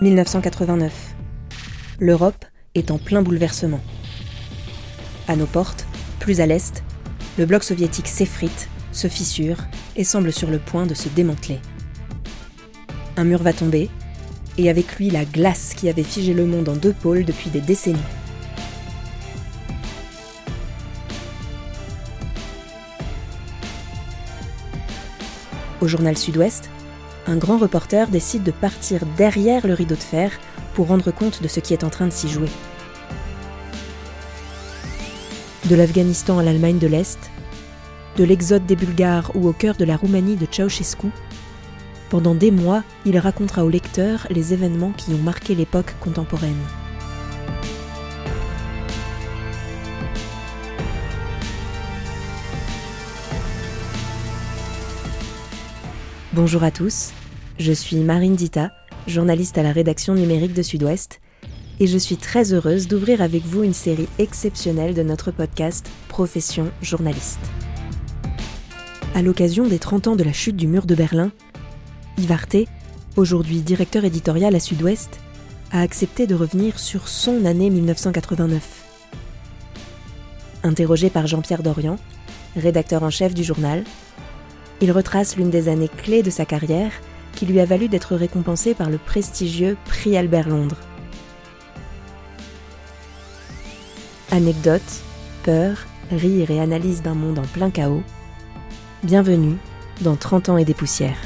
1989. L'Europe est en plein bouleversement. À nos portes, plus à l'est, le bloc soviétique s'effrite, se fissure et semble sur le point de se démanteler. Un mur va tomber, et avec lui la glace qui avait figé le monde en deux pôles depuis des décennies. Au journal Sud-Ouest, un grand reporter décide de partir derrière le rideau de fer pour rendre compte de ce qui est en train de s'y jouer. De l'Afghanistan à l'Allemagne de l'Est, de l'exode des Bulgares ou au cœur de la Roumanie de Ceausescu, pendant des mois, il racontera au lecteur les événements qui ont marqué l'époque contemporaine. Bonjour à tous, je suis Marine Dita, journaliste à la rédaction numérique de Sud-Ouest, et je suis très heureuse d'ouvrir avec vous une série exceptionnelle de notre podcast Profession journaliste. À l'occasion des 30 ans de la chute du mur de Berlin, Yves aujourd'hui directeur éditorial à Sud-Ouest, a accepté de revenir sur son année 1989. Interrogé par Jean-Pierre Dorian, rédacteur en chef du journal, il retrace l'une des années clés de sa carrière qui lui a valu d'être récompensé par le prestigieux Prix Albert Londres. Anecdotes, peur, rire et analyse d'un monde en plein chaos. Bienvenue dans 30 ans et des poussières.